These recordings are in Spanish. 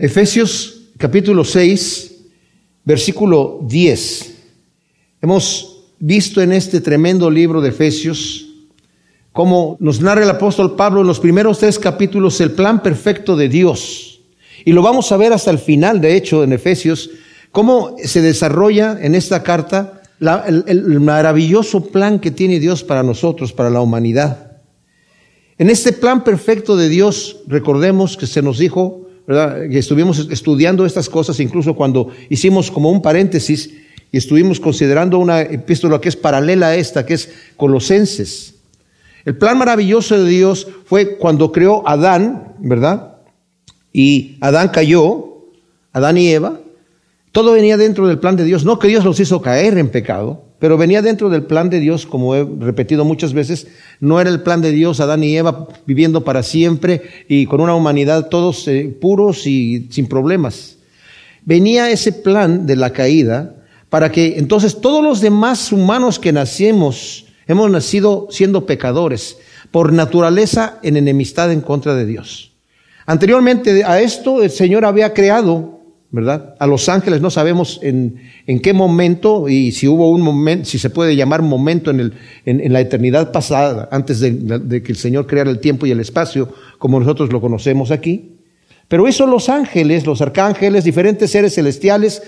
Efesios capítulo 6, versículo 10. Hemos visto en este tremendo libro de Efesios cómo nos narra el apóstol Pablo en los primeros tres capítulos el plan perfecto de Dios. Y lo vamos a ver hasta el final, de hecho, en Efesios, cómo se desarrolla en esta carta el, el maravilloso plan que tiene Dios para nosotros, para la humanidad. En este plan perfecto de Dios, recordemos que se nos dijo que estuvimos estudiando estas cosas, incluso cuando hicimos como un paréntesis y estuvimos considerando una epístola que es paralela a esta, que es Colosenses. El plan maravilloso de Dios fue cuando creó Adán, ¿verdad? Y Adán cayó, Adán y Eva. Todo venía dentro del plan de Dios. No que Dios los hizo caer en pecado, pero venía dentro del plan de Dios, como he repetido muchas veces, no era el plan de Dios Adán y Eva viviendo para siempre y con una humanidad todos eh, puros y sin problemas. Venía ese plan de la caída para que entonces todos los demás humanos que nacimos, hemos nacido siendo pecadores, por naturaleza en enemistad en contra de Dios. Anteriormente a esto, el Señor había creado ¿verdad? A los ángeles no sabemos en, qué momento y si hubo un momento, si se puede llamar momento en, el, en, la eternidad pasada, antes de, de, que el Señor creara el tiempo y el espacio, como nosotros lo conocemos aquí. Pero eso los ángeles, los arcángeles, diferentes seres celestiales,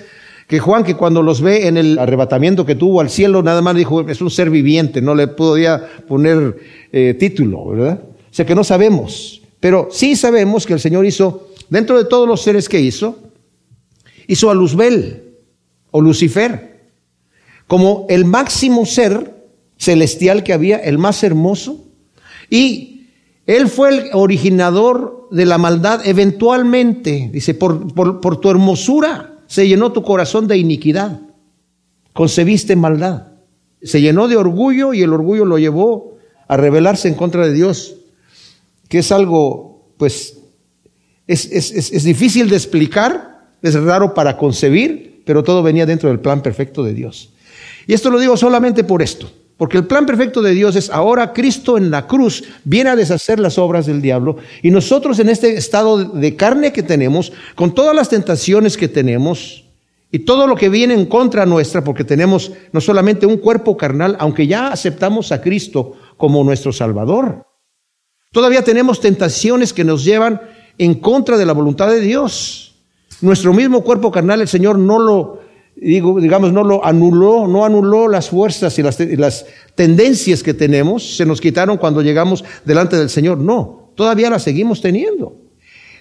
que Juan, que cuando los ve en el arrebatamiento que tuvo al cielo, nada más dijo, es un ser viviente, no le podía poner eh, título, ¿verdad? O sea que no sabemos, pero sí sabemos que el Señor hizo, dentro de todos los seres que hizo, hizo a Luzbel o Lucifer como el máximo ser celestial que había, el más hermoso, y él fue el originador de la maldad. Eventualmente, dice, por, por, tu hermosura se llenó tu corazón de iniquidad, concebiste maldad, se llenó de orgullo y el orgullo lo llevó a rebelarse en contra de Dios, que es algo, pues, es, es, es difícil de explicar, es raro para concebir, pero todo venía dentro del plan perfecto de Dios. Y esto lo digo solamente por esto, porque el plan perfecto de Dios es ahora Cristo en la cruz viene a deshacer las obras del diablo y nosotros en este estado de carne que tenemos, con todas las tentaciones que tenemos y todo lo que viene en contra nuestra, porque tenemos no solamente un cuerpo carnal, aunque ya aceptamos a Cristo como nuestro Salvador, todavía tenemos tentaciones que nos llevan en contra de la voluntad de Dios. Nuestro mismo cuerpo carnal, el Señor no lo, digo, digamos, no lo anuló, no anuló las fuerzas y las, las tendencias que tenemos, se nos quitaron cuando llegamos delante del Señor. No, todavía las seguimos teniendo.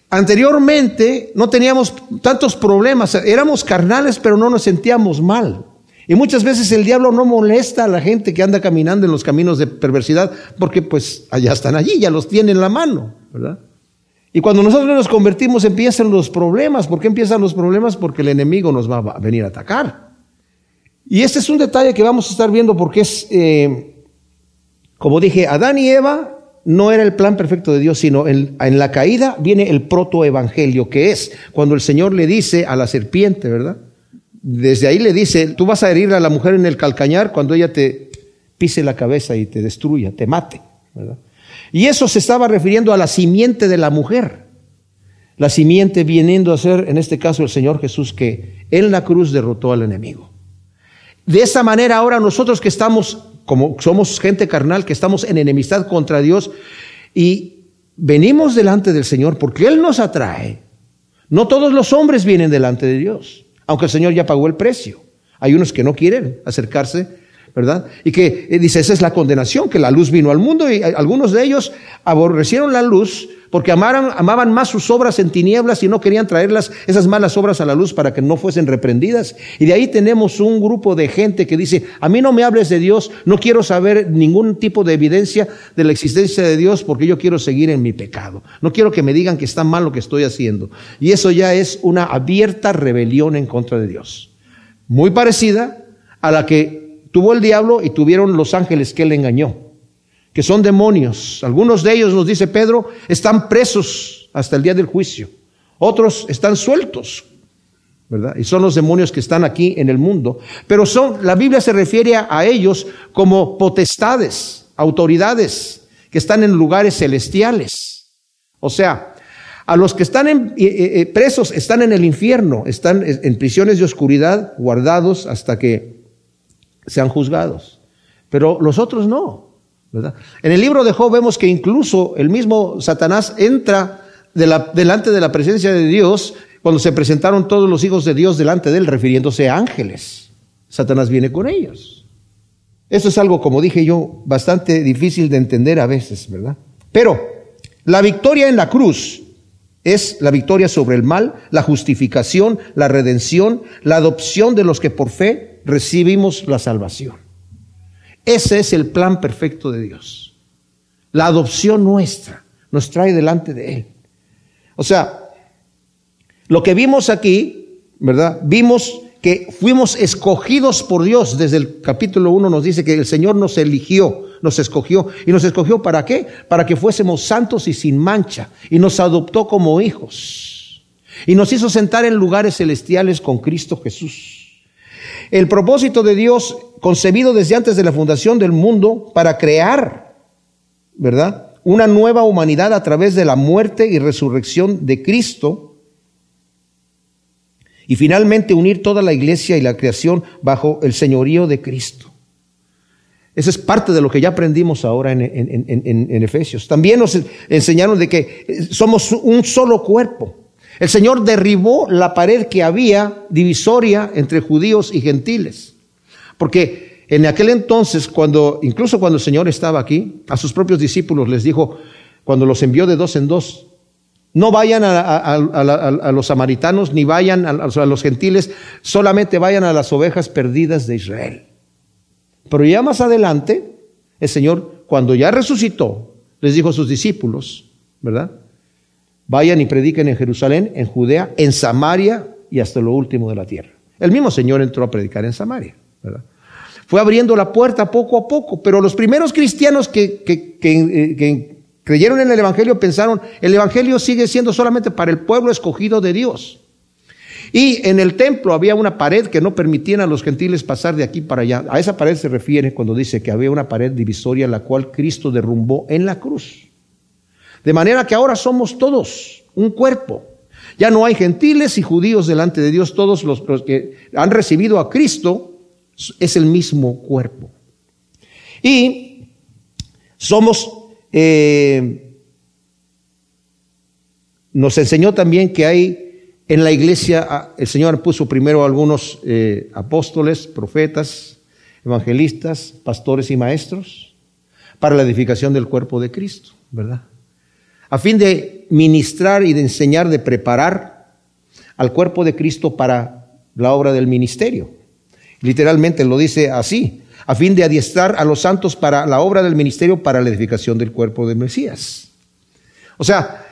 Anteriormente no teníamos tantos problemas, éramos carnales, pero no nos sentíamos mal. Y muchas veces el diablo no molesta a la gente que anda caminando en los caminos de perversidad, porque pues allá están allí, ya los tiene en la mano, ¿verdad? Y cuando nosotros nos convertimos empiezan los problemas. ¿Por qué empiezan los problemas? Porque el enemigo nos va a venir a atacar. Y este es un detalle que vamos a estar viendo porque es, eh, como dije, Adán y Eva no era el plan perfecto de Dios, sino en, la caída viene el protoevangelio, que es cuando el Señor le dice a la serpiente, ¿verdad? Desde ahí le dice, tú vas a herir a la mujer en el calcañar cuando ella te pise la cabeza y te destruya, te mate, ¿verdad? Y eso se estaba refiriendo a la simiente de la mujer. La simiente viniendo a ser, en este caso, el Señor Jesús, que en la cruz derrotó al enemigo. De esa manera, ahora nosotros que estamos, como somos gente carnal, que estamos en enemistad contra Dios y venimos delante del Señor porque Él nos atrae. No todos los hombres vienen delante de Dios, aunque el Señor ya pagó el precio. Hay unos que no quieren acercarse ¿verdad? Y que eh, dice, esa es la condenación, que la luz vino al mundo y eh, algunos de ellos aborrecieron la luz porque amaran, amaban más sus obras en tinieblas y no querían traerlas, esas malas obras a la luz para que no fuesen reprendidas. Y de ahí tenemos un grupo de gente que dice, a mí no me hables de Dios, no quiero saber ningún tipo de evidencia de la existencia de Dios porque yo quiero seguir en mi pecado. No quiero que me digan que está mal lo que estoy haciendo. Y eso ya es una abierta rebelión en contra de Dios. Muy parecida a la que tuvo el diablo y tuvieron los ángeles que él engañó, que son demonios. Algunos de ellos, nos dice Pedro, están presos hasta el día del juicio. Otros están sueltos, ¿verdad? Y son los demonios que están aquí en el mundo. Pero son, la Biblia se refiere a ellos como potestades, autoridades, que están en lugares celestiales. O sea, A los que están en, eh, eh, presos están en el infierno, están en prisiones de oscuridad, guardados hasta que sean juzgados. Pero los otros no. ¿verdad? En el libro de Job vemos que incluso el mismo Satanás entra delante de la presencia de Dios cuando se presentaron todos los hijos de Dios delante de él, refiriéndose a ángeles. Satanás viene con ellos. Eso es algo, como dije yo, bastante difícil de entender a veces, ¿verdad? Pero la victoria en la cruz es la victoria sobre el mal, la justificación, la redención, la adopción de los que por fe recibimos la salvación. Ese es el plan perfecto de Dios. La adopción nuestra nos trae delante de Él. O sea, lo que vimos aquí, ¿verdad? Vimos que fuimos escogidos por Dios. Desde el capítulo 1 nos dice que el Señor nos eligió, nos escogió. ¿Y nos escogió para qué? Para que fuésemos santos y sin mancha. Y nos adoptó como hijos. Y nos hizo sentar en lugares celestiales con Cristo Jesús. El propósito de Dios, concebido desde antes de la fundación del mundo, para crear, ¿verdad? Una nueva humanidad a través de la muerte y resurrección de Cristo y finalmente unir toda la iglesia y la creación bajo el señorío de Cristo. Esa es parte de lo que ya aprendimos ahora en, en, Efesios. También nos enseñaron de que somos un solo cuerpo. El Señor derribó la pared que había divisoria entre judíos y gentiles. Porque en aquel entonces, cuando, incluso cuando el Señor estaba aquí, a sus propios discípulos les dijo, cuando los envió de dos en dos, no vayan a, los samaritanos ni vayan a, los gentiles, solamente vayan a las ovejas perdidas de Israel. Pero ya más adelante, el Señor, cuando ya resucitó, les dijo a sus discípulos, ¿verdad? Vayan y prediquen en Jerusalén, en Judea, en Samaria y hasta lo último de la tierra. El mismo Señor entró a predicar en Samaria. Fue abriendo la puerta poco a poco, pero los primeros cristianos que, que, que Creyeron en el Evangelio, pensaron, el Evangelio sigue siendo solamente para el pueblo escogido de Dios. Y en el templo había una pared que no permitían a los gentiles pasar de aquí para allá. A esa pared se refiere cuando dice que había una pared divisoria la cual Cristo derrumbó en la cruz. De manera que ahora somos todos un cuerpo. Ya no hay gentiles y judíos delante de Dios. Todos los, que han recibido a Cristo es el mismo cuerpo. Y somos eh, nos enseñó también que hay en la iglesia, el Señor puso primero algunos eh, apóstoles, profetas, evangelistas, pastores y maestros para la edificación del cuerpo de Cristo, ¿verdad? A fin de ministrar y de enseñar, de preparar al cuerpo de Cristo para la obra del ministerio. Literalmente lo dice así, a fin de adiestrar a los santos para la obra del ministerio, para la edificación del cuerpo del Mesías. O sea,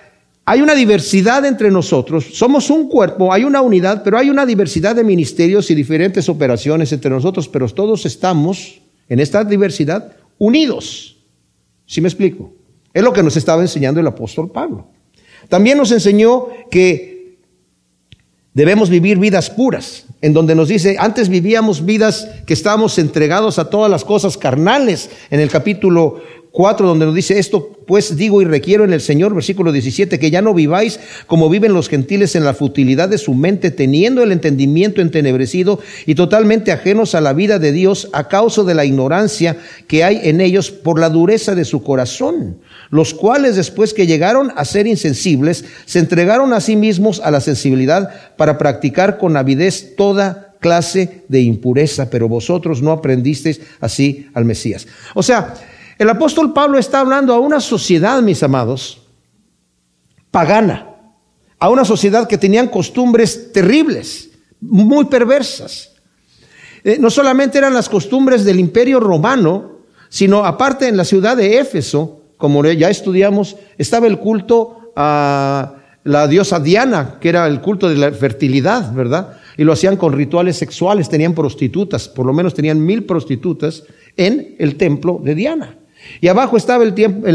hay una diversidad entre nosotros, somos un cuerpo, hay una unidad, pero hay una diversidad de ministerios y diferentes operaciones entre nosotros, pero todos estamos en esta diversidad unidos. ¿Sí me explico? Es lo que nos estaba enseñando el apóstol Pablo. También nos enseñó que Debemos vivir vidas puras, en donde nos dice, antes vivíamos vidas que estábamos entregados a todas las cosas carnales, en el capítulo 4, donde nos dice esto, pues digo y requiero en el Señor, versículo 17, que ya no viváis como viven los gentiles en la futilidad de su mente, teniendo el entendimiento entenebrecido y totalmente ajenos a la vida de Dios a causa de la ignorancia que hay en ellos por la dureza de su corazón, los cuales después que llegaron a ser insensibles, se entregaron a sí mismos a la sensibilidad para practicar con avidez toda clase de impureza, pero vosotros no aprendisteis así al Mesías. O sea, el apóstol Pablo está hablando a una sociedad, mis amados, pagana, a una sociedad que tenían costumbres terribles, muy perversas. Eh, no solamente eran las costumbres del imperio romano, sino aparte en la ciudad de Éfeso, como ya estudiamos, estaba el culto a la diosa Diana, que era el culto de la fertilidad, ¿verdad? Y lo hacían con rituales sexuales, tenían prostitutas, por lo menos tenían mil prostitutas en el templo de Diana. Y abajo estaba el,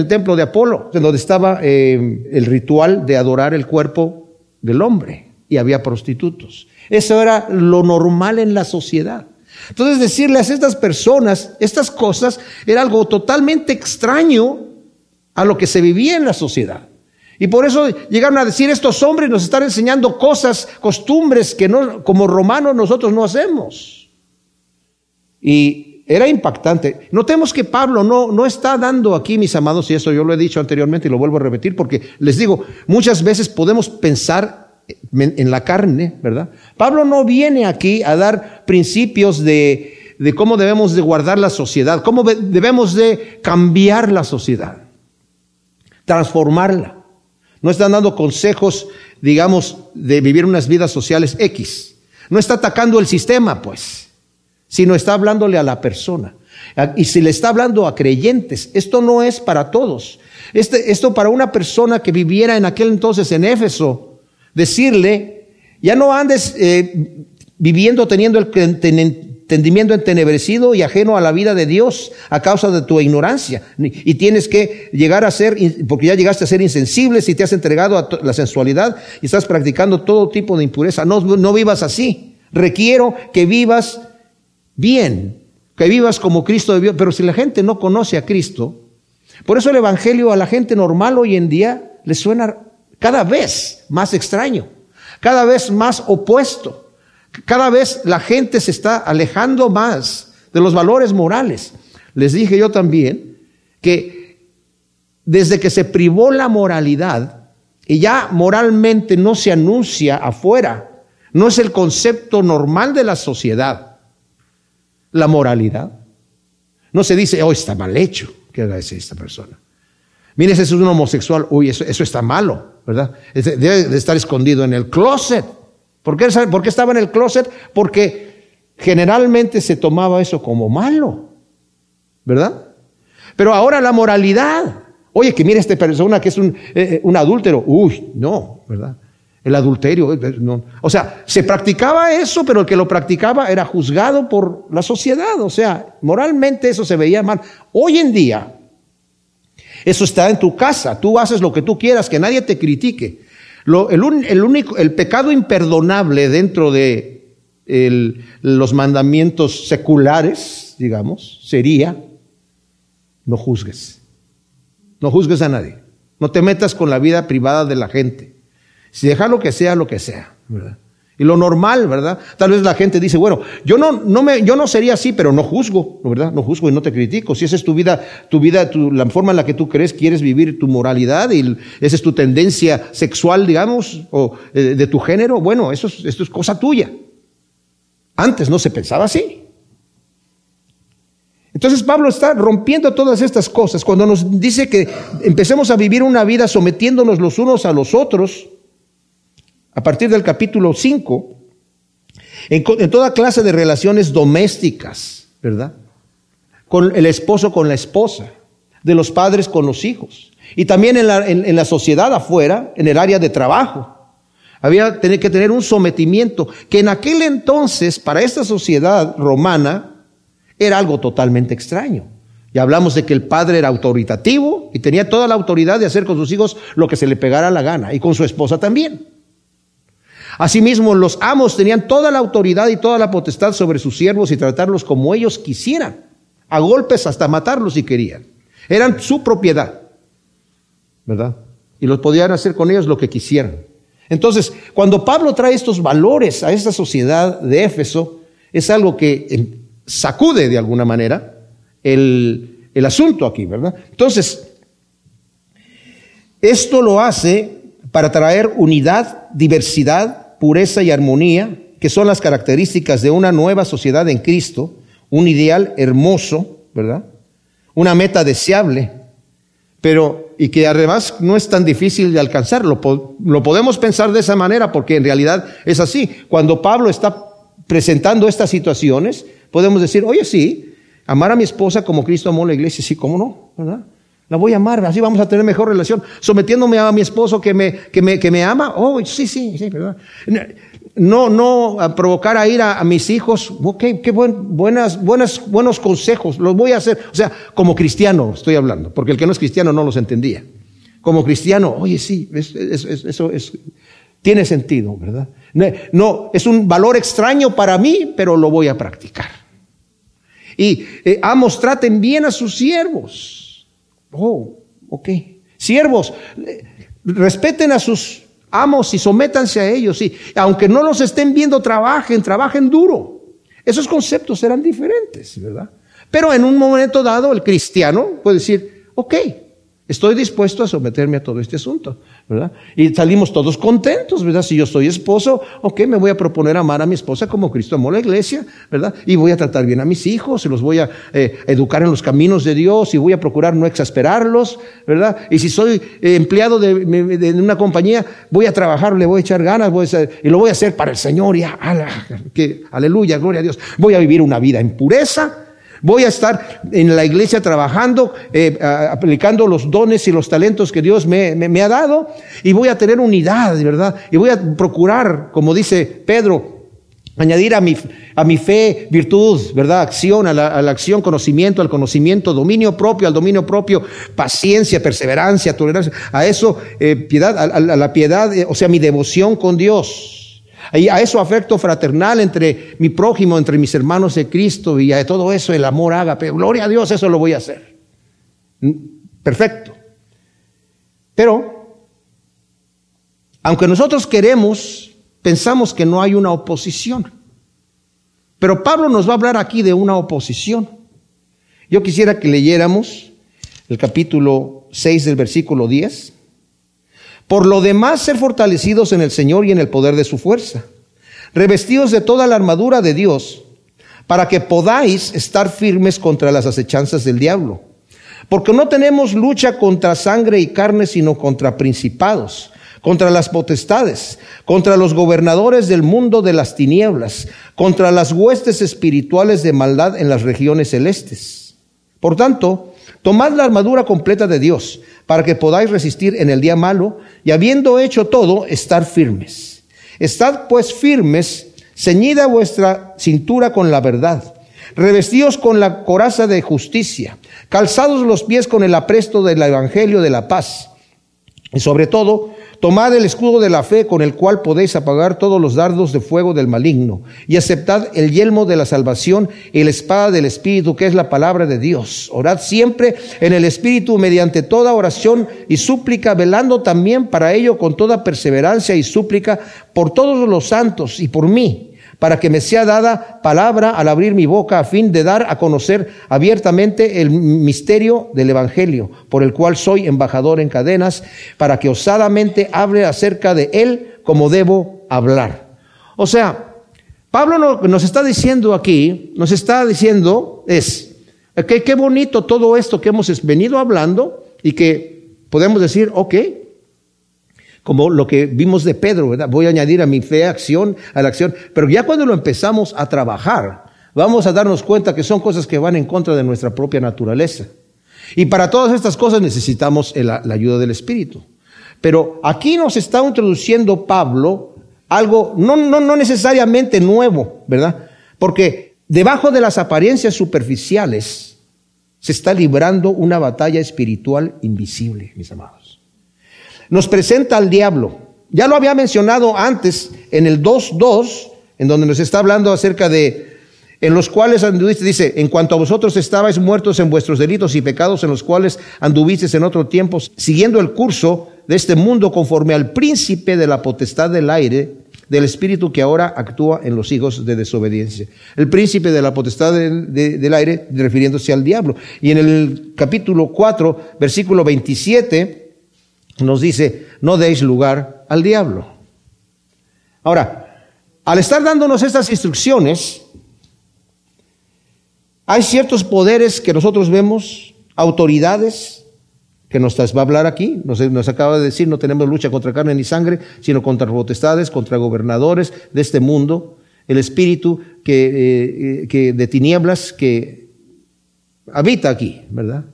templo de Apolo, donde estaba eh, el ritual de adorar el cuerpo del hombre. Y había prostitutos. Eso era lo normal en la sociedad. Entonces decirles a estas personas estas cosas era algo totalmente extraño a lo que se vivía en la sociedad. Y por eso llegaron a decir, estos hombres nos están enseñando cosas, costumbres que no, como romanos nosotros no hacemos. Y era impactante. Notemos que Pablo no, no está dando aquí, mis amados, y eso yo lo he dicho anteriormente y lo vuelvo a repetir, porque les digo, muchas veces podemos pensar en la carne, ¿verdad? Pablo no viene aquí a dar principios de, de cómo debemos de guardar la sociedad, cómo debemos de cambiar la sociedad, transformarla. No están dando consejos, digamos, de vivir unas vidas sociales X. No está atacando el sistema, pues, sino está hablándole a la persona. Y si le está hablando a creyentes, esto no es para todos. Este, esto para una persona que viviera en aquel entonces en Éfeso, decirle, ya no andes eh, viviendo teniendo el entendimiento entenebrecido y ajeno a la vida de Dios a causa de tu ignorancia. Y tienes que llegar a ser, porque ya llegaste a ser insensible si te has entregado a la sensualidad y estás practicando todo tipo de impureza. No, no vivas así. Requiero que vivas bien, que vivas como Cristo debió. Pero si la gente no conoce a Cristo, por eso el Evangelio a la gente normal hoy en día le suena cada vez más extraño, cada vez más opuesto. Cada vez la gente se está alejando más de los valores morales. Les dije yo también que desde que se privó la moralidad y ya moralmente no se anuncia afuera, no es el concepto normal de la sociedad, la moralidad. No se dice, oh, está mal hecho que haga esta persona. Mire, ese es un homosexual, uy, eso, eso está malo, ¿verdad? Debe de estar escondido en el closet. ¿Por qué, estaba en el closet? Porque generalmente se tomaba eso como malo, ¿verdad? Pero ahora la moralidad. Oye, que mire esta persona que es un, eh, eh, adúltero. Uy, no, ¿verdad? El adulterio. Eh, no. O sea, se practicaba eso, pero el que lo practicaba era juzgado por la sociedad. O sea, moralmente eso se veía mal. Hoy en día, eso está en tu casa. Tú haces lo que tú quieras, que nadie te critique el, único, el pecado imperdonable dentro de los mandamientos seculares, digamos, sería no juzgues. No juzgues a nadie. No te metas con la vida privada de la gente. Si deja lo que sea, lo que sea. ¿verdad? Y lo normal, ¿verdad? Tal vez la gente dice, bueno, yo no, no me, yo no sería así, pero no juzgo, ¿verdad? No juzgo y no te critico. Si esa es tu vida, tu vida, la forma en la que tú crees, quieres vivir tu moralidad y esa es tu tendencia sexual, digamos, o eh, de tu género, bueno, eso es, esto es cosa tuya. Antes no se pensaba así. Entonces Pablo está rompiendo todas estas cosas cuando nos dice que empecemos a vivir una vida sometiéndonos los unos a los otros a partir del capítulo 5, en, toda clase de relaciones domésticas, ¿verdad? Con el esposo con la esposa, de los padres con los hijos, y también en la, en la sociedad afuera, en el área de trabajo. Había que tener un sometimiento que en aquel entonces, para esta sociedad romana, era algo totalmente extraño. Ya hablamos de que el padre era autoritativo y tenía toda la autoridad de hacer con sus hijos lo que se le pegara la gana y con su esposa también. Asimismo, los amos tenían toda la autoridad y toda la potestad sobre sus siervos y tratarlos como ellos quisieran, a golpes hasta matarlos si querían. Eran su propiedad, ¿verdad? Y los podían hacer con ellos lo que quisieran. Entonces, cuando Pablo trae estos valores a esta sociedad de Éfeso, es algo que em, sacude de alguna manera el, el asunto aquí, ¿verdad? Entonces, esto lo hace para traer unidad, diversidad pureza y armonía, que son las características de una nueva sociedad en Cristo, un ideal hermoso, ¿verdad? Una meta deseable, pero y que además no es tan difícil de alcanzar. Lo, lo podemos pensar de esa manera porque en realidad es así. Cuando Pablo está presentando estas situaciones, podemos decir, oye, sí, amar a mi esposa como Cristo amó la iglesia, sí, ¿cómo no? ¿verdad? La voy a amar, así vamos a tener mejor relación. Sometiéndome a mi esposo que me, que me, que me ama. Oh, sí, sí, sí, ¿verdad? No, no provocar a ir a, mis hijos. Ok, qué buen, buenas, buenas, buenos consejos. Los voy a hacer. O sea, como cristiano estoy hablando, porque el que no es cristiano no los entendía. Como cristiano, oye, sí, eso es, tiene sentido, ¿verdad? No, es un valor extraño para mí, pero lo voy a practicar. Y eh, amos, traten bien a sus siervos Oh, ok. Siervos, respeten a sus amos y sométanse a ellos. Y aunque no los estén viendo, trabajen, trabajen duro. Esos conceptos serán diferentes, ¿verdad? Pero en un momento dado, el cristiano puede decir, ok, Estoy dispuesto a someterme a todo este asunto, ¿verdad? Y salimos todos contentos, ¿verdad? Si yo soy esposo, ok, me voy a proponer amar a mi esposa como Cristo amó la iglesia, ¿verdad? Y voy a tratar bien a mis hijos, los voy a eh, educar en los caminos de Dios, y voy a procurar no exasperarlos, ¿verdad? Y si soy eh, empleado de, una compañía, voy a trabajar, le voy a echar ganas, voy a y lo voy a hacer para el Señor, y que, aleluya, gloria a Dios. Voy a vivir una vida en pureza, Voy a estar en la iglesia trabajando, eh, aplicando los dones y los talentos que Dios me, ha dado y voy a tener unidad, ¿verdad? Y voy a procurar, como dice Pedro, añadir a mi, a mi fe virtud, ¿verdad? Acción, a la, acción conocimiento, al conocimiento dominio propio, al dominio propio paciencia, perseverancia, tolerancia. A eso, eh, piedad, a, la piedad, eh, o sea, mi devoción con Dios a eso afecto fraternal entre mi prójimo, entre mis hermanos de Cristo y a todo eso el amor haga. Pero gloria a Dios, eso lo voy a hacer. Mm, perfecto. Pero, aunque nosotros queremos, pensamos que no hay una oposición. Pero Pablo nos va a hablar aquí de una oposición. Yo quisiera que leyéramos el capítulo 6 del versículo 10. Por lo demás, ser fortalecidos en el Señor y en el poder de su fuerza, revestidos de toda la armadura de Dios, para que podáis estar firmes contra las acechanzas del diablo. Porque no tenemos lucha contra sangre y carne, sino contra principados, contra las potestades, contra los gobernadores del mundo de las tinieblas, contra las huestes espirituales de maldad en las regiones celestes. Por tanto, Tomad la armadura completa de Dios para que podáis resistir en el día malo y habiendo hecho todo, estar firmes. Estad pues firmes, ceñida vuestra cintura con la verdad, revestidos con la coraza de justicia, calzados los pies con el apresto del evangelio de la paz y sobre todo Tomad el escudo de la fe con el cual podéis apagar todos los dardos de fuego del maligno y aceptad el yelmo de la salvación y la espada del Espíritu que es la palabra de Dios. Orad siempre en el Espíritu mediante toda oración y súplica, velando también para ello con toda perseverancia y súplica por todos los santos y por mí para que me sea dada palabra al abrir mi boca a fin de dar a conocer abiertamente el misterio del Evangelio, por el cual soy embajador en cadenas, para que osadamente hable acerca de él como debo hablar. O sea, Pablo nos está diciendo aquí, nos está diciendo es, que qué bonito todo esto que hemos venido hablando y que podemos decir, ok, como lo que vimos de Pedro, ¿verdad? Voy a añadir a mi fe acción, a la acción, pero ya cuando lo empezamos a trabajar, vamos a darnos cuenta que son cosas que van en contra de nuestra propia naturaleza. Y para todas estas cosas necesitamos la ayuda del Espíritu. Pero aquí nos está introduciendo Pablo algo no, no, no necesariamente nuevo, ¿verdad? Porque debajo de las apariencias superficiales se está librando una batalla espiritual invisible, mis amados nos presenta al diablo. Ya lo había mencionado antes en el 2.2, en donde nos está hablando acerca de en los cuales anduviste, dice, en cuanto a vosotros estabais muertos en vuestros delitos y pecados en los cuales anduvisteis en otro tiempo, siguiendo el curso de este mundo conforme al príncipe de la potestad del aire, del espíritu que ahora actúa en los hijos de desobediencia. El príncipe de la potestad del, del aire, refiriéndose al diablo. Y en el capítulo 4, versículo 27, nos dice, no deis lugar al diablo. Ahora, al estar dándonos estas instrucciones, hay ciertos poderes que nosotros vemos, autoridades, que nos va a hablar aquí, nos, nos, acaba de decir, no tenemos lucha contra carne ni sangre, sino contra potestades, contra gobernadores de este mundo, el espíritu que, eh, que de tinieblas que habita aquí, ¿verdad?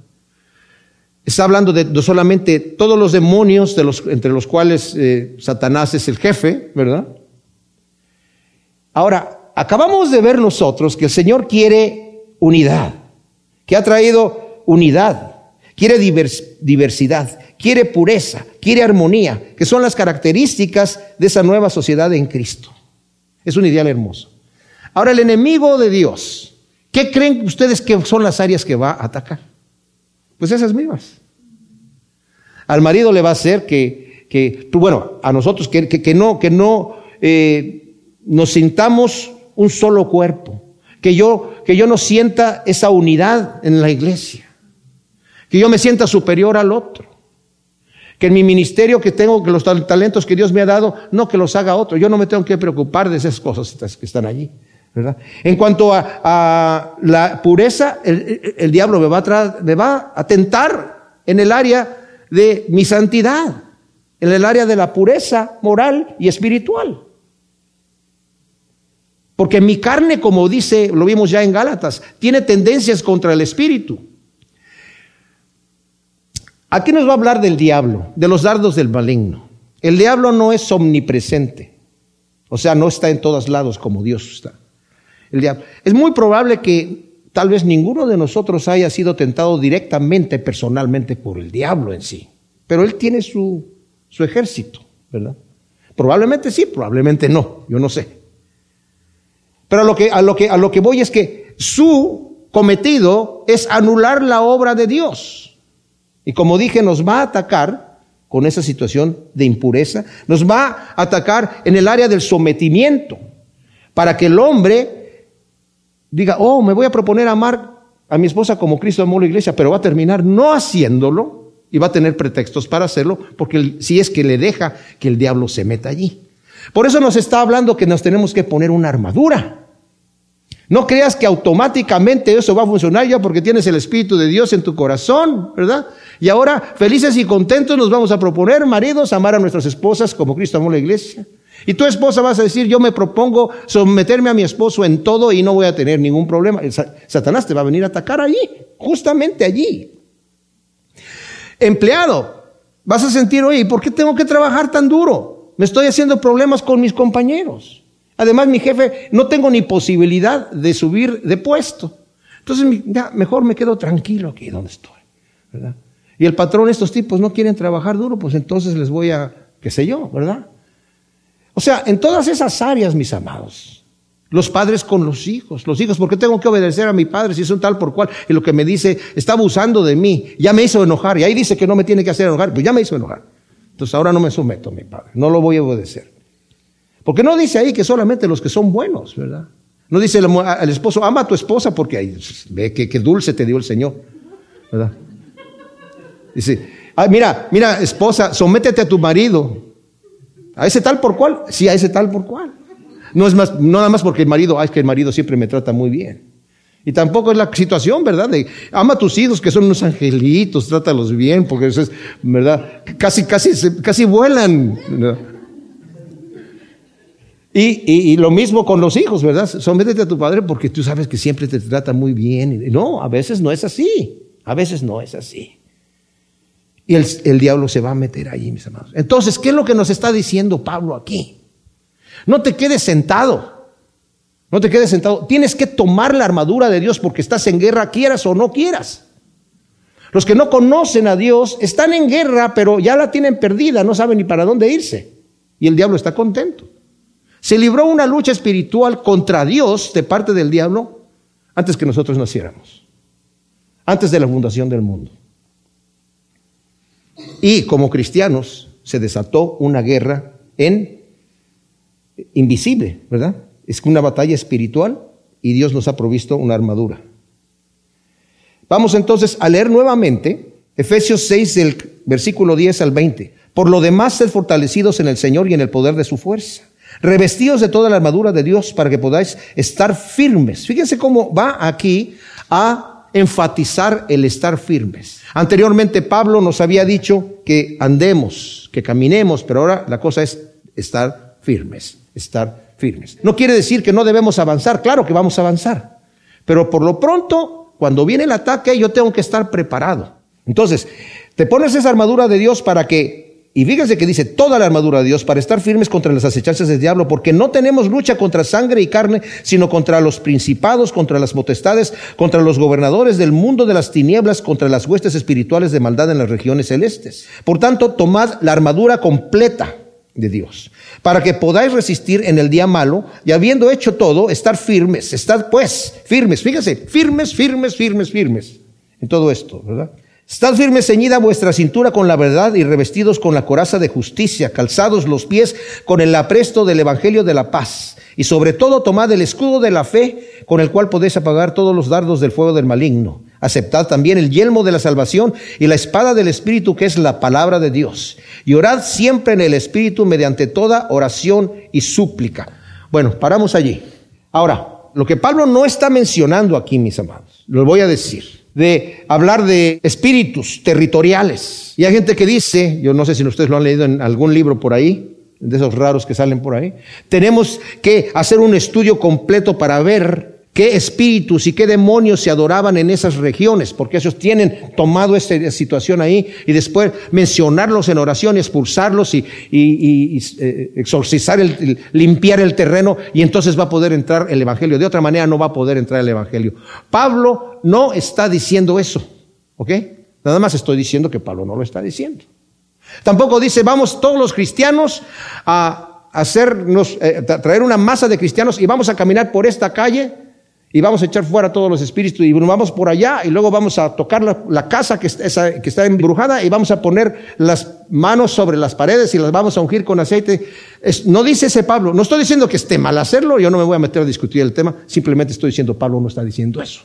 Está hablando de, solamente todos los demonios de los, entre los cuales eh, Satanás es el jefe, ¿verdad? Ahora, acabamos de ver nosotros que el Señor quiere unidad, que ha traído unidad, quiere diversidad, quiere pureza, quiere armonía, que son las características de esa nueva sociedad en Cristo. Es un ideal hermoso. Ahora, el enemigo de Dios, ¿qué creen ustedes que son las áreas que va a atacar? Pues esas mismas. Al marido le va a hacer que que bueno, a nosotros que, que, no, que no eh, nos sintamos un solo cuerpo, que yo, que yo no sienta esa unidad en la iglesia, que yo me sienta superior al otro, que en mi ministerio que tengo, que los talentos que Dios me ha dado, no que los haga otro, yo no me tengo que preocupar de esas cosas que están allí. En cuanto a, la pureza, el, diablo me va, a me en el área de mi santidad, en el área de la pureza moral y espiritual. Porque mi carne, como dice, lo vimos ya en Gálatas, tiene tendencias contra el espíritu. Aquí nos va a hablar del diablo, de los dardos del maligno. El diablo no es omnipresente, o sea, no está en todos lados como Dios está. Es muy probable que tal vez ninguno de nosotros haya sido tentado directamente, personalmente, por el diablo en sí, pero él tiene su, su ejército, ¿verdad? Probablemente sí, probablemente no, yo no sé. Pero a lo que, a lo que, a lo que voy es que su cometido es anular la obra de Dios. Y como dije, nos va a atacar con esa situación de impureza, nos va a atacar en el área del sometimiento, para que el hombre diga, oh, me voy a proponer amar a mi esposa como Cristo amó la iglesia, pero va a terminar no haciéndolo y va a tener pretextos para hacerlo, porque si es que le deja que el diablo se meta allí. Por eso nos está hablando que nos tenemos que poner una armadura. No creas que automáticamente eso va a funcionar ya porque tienes el Espíritu de Dios en tu corazón, ¿verdad? Y ahora, felices y contentos, nos vamos a proponer, maridos, amar a nuestras esposas como Cristo amó la iglesia. Y tu esposa vas a decir, yo me propongo someterme a mi esposo en todo y no voy a tener ningún problema. Satanás te va a venir a atacar allí, justamente allí. Empleado, vas a sentir, oye, ¿por qué tengo que trabajar tan duro? Me estoy haciendo problemas con mis compañeros. Además, mi jefe, no tengo ni posibilidad de subir de puesto. Entonces, mejor me quedo tranquilo aquí donde estoy. ¿verdad? Y el patrón, estos tipos no quieren trabajar duro, pues entonces les voy a, qué sé yo, ¿verdad? O sea, en todas esas áreas, mis amados, los padres con los hijos, los hijos, ¿por qué tengo que obedecer a mi padre si es un tal por cual? Y lo que me dice, está abusando de mí, ya me hizo enojar, y ahí dice que no me tiene que hacer enojar, pues ya me hizo enojar. Entonces ahora no me someto a mi padre, no lo voy a obedecer. Porque no dice ahí que solamente los que son buenos, ¿verdad? No dice el, esposo, ama a tu esposa porque ahí, ve que, dulce te dio el Señor, ¿verdad? Dice, mira, mira, esposa, sométete a tu marido. ¿A ese tal por cual? Sí, a ese tal por cual. No es más, no nada más porque el marido, ay, es que el marido siempre me trata muy bien. Y tampoco es la situación, ¿verdad? De ama a tus hijos que son unos angelitos, trátalos bien, porque eso es, ¿verdad? Casi, casi, casi vuelan. ¿verdad? Y, lo mismo con los hijos, ¿verdad? Sométete a tu padre porque tú sabes que siempre te trata muy bien. No, a veces no es así. A veces no es así. Y el, diablo se va a meter ahí, mis amados. Entonces, ¿qué es lo que nos está diciendo Pablo aquí? No te quedes sentado. No te quedes sentado. Tienes que tomar la armadura de Dios porque estás en guerra, quieras o no quieras. Los que no conocen a Dios están en guerra, pero ya la tienen perdida, no saben ni para dónde irse. Y el diablo está contento. Se libró una lucha espiritual contra Dios de parte del diablo antes que nosotros naciéramos, antes de la fundación del mundo. Y como cristianos se desató una guerra en invisible, ¿verdad? Es una batalla espiritual y Dios nos ha provisto una armadura. Vamos entonces a leer nuevamente Efesios 6 del versículo 10 al 20. Por lo demás, sed fortalecidos en el Señor y en el poder de su fuerza revestidos de toda la armadura de Dios para que podáis estar firmes. Fíjense cómo va aquí a enfatizar el estar firmes. Anteriormente Pablo nos había dicho que andemos, que caminemos, pero ahora la cosa es estar firmes, estar firmes. No quiere decir que no debemos avanzar, claro que vamos a avanzar, pero por lo pronto, cuando viene el ataque, yo tengo que estar preparado. Entonces, te pones esa armadura de Dios para que y fíjense que dice toda la armadura de Dios para estar firmes contra las acechanzas del diablo, porque no tenemos lucha contra sangre y carne, sino contra los principados, contra las potestades, contra los gobernadores del mundo de las tinieblas, contra las huestes espirituales de maldad en las regiones celestes. Por tanto, tomad la armadura completa de Dios, para que podáis resistir en el día malo y habiendo hecho todo, estar firmes, estar pues firmes, fíjense, firmes, firmes, firmes, firmes en todo esto, ¿verdad? Estad firme ceñida vuestra cintura con la verdad y revestidos con la coraza de justicia, calzados los pies con el apresto del evangelio de la paz. Y sobre todo tomad el escudo de la fe con el cual podéis apagar todos los dardos del fuego del maligno. Aceptad también el yelmo de la salvación y la espada del Espíritu que es la palabra de Dios. Y orad siempre en el Espíritu mediante toda oración y súplica. Bueno, paramos allí. Ahora, lo que Pablo no está mencionando aquí, mis amados, lo voy a decir de hablar de espíritus territoriales. Y hay gente que dice, yo no sé si ustedes lo han leído en algún libro por ahí, de esos raros que salen por ahí, tenemos que hacer un estudio completo para ver qué espíritus y qué demonios se adoraban en esas regiones, porque ellos tienen tomado esta situación ahí y después mencionarlos en oración, expulsarlos y, eh, exorcizar, el, limpiar el terreno y entonces va a poder entrar el Evangelio. De otra manera no va a poder entrar el Evangelio. Pablo no está diciendo eso, ¿ok? Nada más estoy diciendo que Pablo no lo está diciendo. Tampoco dice, vamos todos los cristianos a hacernos, eh, traer una masa de cristianos y vamos a caminar por esta calle y vamos a echar fuera todos los espíritus y vamos por allá y luego vamos a tocar la, casa que está, embrujada y vamos a poner las manos sobre las paredes y las vamos a ungir con aceite. no dice ese Pablo, no estoy diciendo que esté mal hacerlo, yo no me voy a meter a discutir el tema, simplemente estoy diciendo, Pablo no está diciendo eso,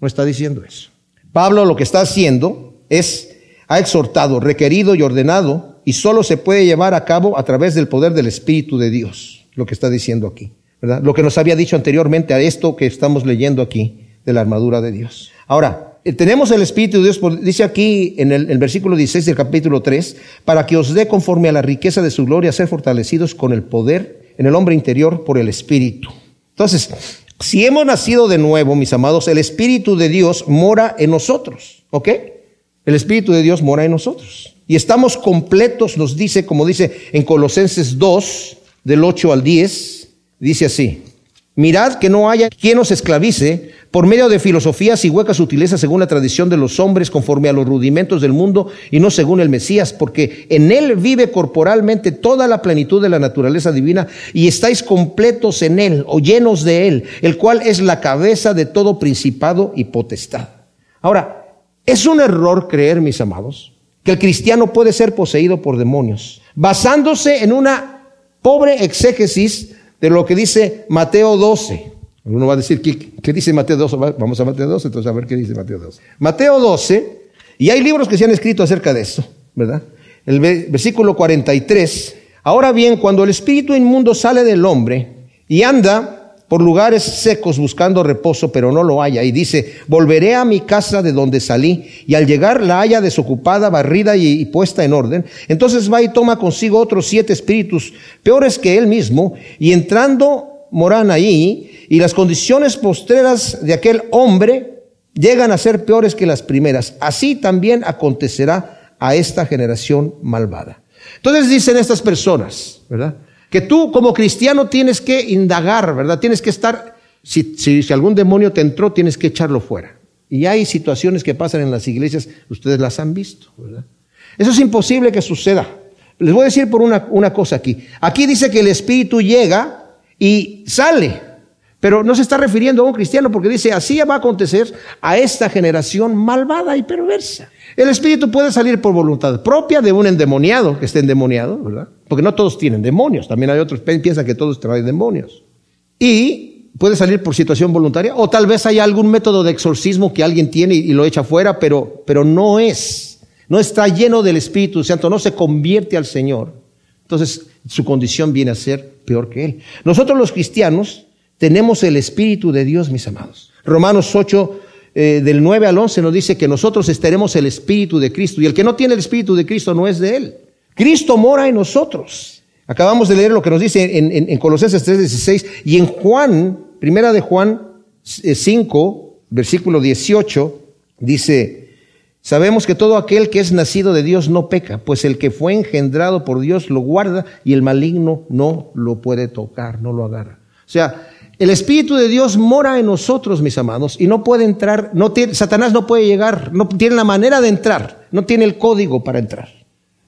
no está diciendo eso. Pablo lo que está haciendo es, ha exhortado, requerido y ordenado y solo se puede llevar a cabo a través del poder del Espíritu de Dios, lo que está diciendo aquí. Lo que nos había dicho anteriormente a esto que estamos leyendo aquí de la armadura de Dios. Ahora, eh, tenemos el Espíritu de Dios, dice aquí en el, versículo 16 del capítulo 3, para que os dé conforme a la riqueza de su gloria ser fortalecidos con el poder en el hombre interior por el Espíritu. Entonces, si hemos nacido de nuevo, mis amados, el Espíritu de Dios mora en nosotros, ¿ok? El Espíritu de Dios mora en nosotros. Y estamos completos, nos dice, como dice en Colosenses 2, del 8 al 10, Dice así, mirad que no haya quien os esclavice por medio de filosofías y huecas sutilezas según la tradición de los hombres, conforme a los rudimentos del mundo y no según el Mesías, porque en él vive corporalmente toda la plenitud de la naturaleza divina y estáis completos en él o llenos de él, el cual es la cabeza de todo principado y potestad. Ahora, es un error creer, mis amados, que el cristiano puede ser poseído por demonios, basándose en una pobre exégesis de lo que dice Mateo 12. Uno va a decir, ¿qué, dice Mateo 12? Vamos a Mateo 12, entonces a ver qué dice Mateo 12. Mateo 12, y hay libros que se han escrito acerca de esto, ¿verdad? El versículo 43. Ahora bien, cuando el espíritu inmundo sale del hombre y anda por lugares secos buscando reposo, pero no lo haya. Y dice, volveré a mi casa de donde salí, y al llegar la haya desocupada, barrida y, puesta en orden. Entonces va y toma consigo otros siete espíritus peores que él mismo, y entrando moran ahí, y las condiciones postreras de aquel hombre llegan a ser peores que las primeras. Así también acontecerá a esta generación malvada. Entonces dicen estas personas, ¿verdad? Que tú como cristiano tienes que indagar, ¿verdad? Tienes que estar, si, si, algún demonio te entró, tienes que echarlo fuera. Y hay situaciones que pasan en las iglesias, ustedes las han visto, ¿verdad? Eso es imposible que suceda. Les voy a decir por una, una cosa aquí. Aquí dice que el Espíritu llega y sale. Pero no se está refiriendo a un cristiano porque dice, así va a acontecer a esta generación malvada y perversa. El espíritu puede salir por voluntad propia de un endemoniado que esté endemoniado, ¿verdad? Porque no todos tienen demonios, también hay otros que piensan que todos traen demonios. Y puede salir por situación voluntaria, o tal vez haya algún método de exorcismo que alguien tiene y lo echa fuera, pero, pero no es, no está lleno del Espíritu Santo, no se convierte al Señor. Entonces su condición viene a ser peor que él. Nosotros los cristianos tenemos el Espíritu de Dios, mis amados. Romanos 8, eh, del 9 al 11 nos dice que nosotros estaremos el Espíritu de Cristo. Y el que no tiene el Espíritu de Cristo no es de Él. Cristo mora en nosotros. Acabamos de leer lo que nos dice en, en, en Colosenses 3:16 y en Juan, primera de Juan 5, eh, versículo 18, dice, sabemos que todo aquel que es nacido de Dios no peca, pues el que fue engendrado por Dios lo guarda y el maligno no lo puede tocar, no lo agarra. O sea, el Espíritu de Dios mora en nosotros, mis amados, y no puede entrar, no tiene, Satanás no puede llegar, no tiene la manera de entrar, no tiene el código para entrar.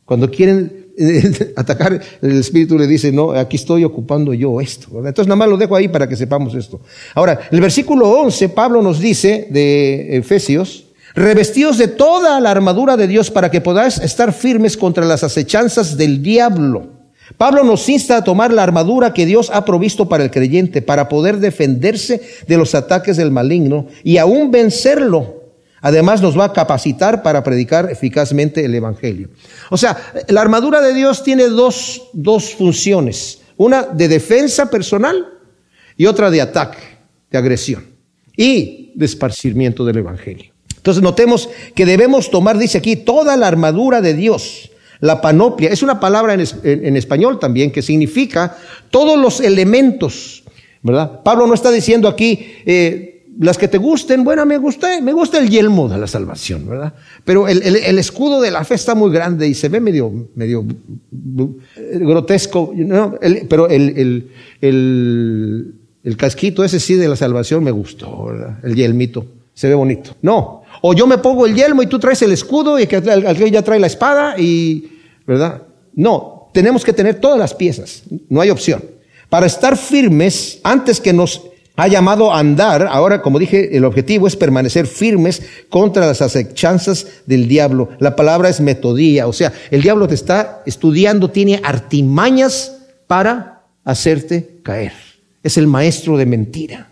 Cuando quieren eh, atacar, el Espíritu le dice, no, aquí estoy ocupando yo esto. Entonces nada más lo dejo ahí para que sepamos esto. Ahora, el versículo 11, Pablo nos dice de Efesios, revestidos de toda la armadura de Dios para que podáis estar firmes contra las acechanzas del diablo. Pablo nos insta a tomar la armadura que Dios ha provisto para el creyente, para poder defenderse de los ataques del maligno y aún vencerlo. Además nos va a capacitar para predicar eficazmente el Evangelio. O sea, la armadura de Dios tiene dos, dos funciones. Una de defensa personal y otra de ataque, de agresión y de esparcimiento del Evangelio. Entonces notemos que debemos tomar, dice aquí, toda la armadura de Dios. La panoplia es una palabra en, español también que significa todos los elementos, ¿verdad? Pablo no está diciendo aquí, eh, las que te gusten, bueno, me gusta, me gusta el yelmo de la salvación, ¿verdad? Pero el, escudo de la fe está muy grande y se ve medio, medio grotesco, pero el, el, casquito ese sí de la salvación me gustó, ¿verdad? El yelmito, se ve bonito. No, o yo me pongo el yelmo y tú traes el escudo y que alguien ya trae la espada y, ¿verdad? No, tenemos que tener todas las piezas, no hay opción. Para estar firmes, antes que nos ha llamado a andar, ahora como dije, el objetivo es permanecer firmes contra las acechanzas del diablo. La palabra es metodía, o sea, el diablo te está estudiando, tiene artimañas para hacerte caer. Es el maestro de mentira.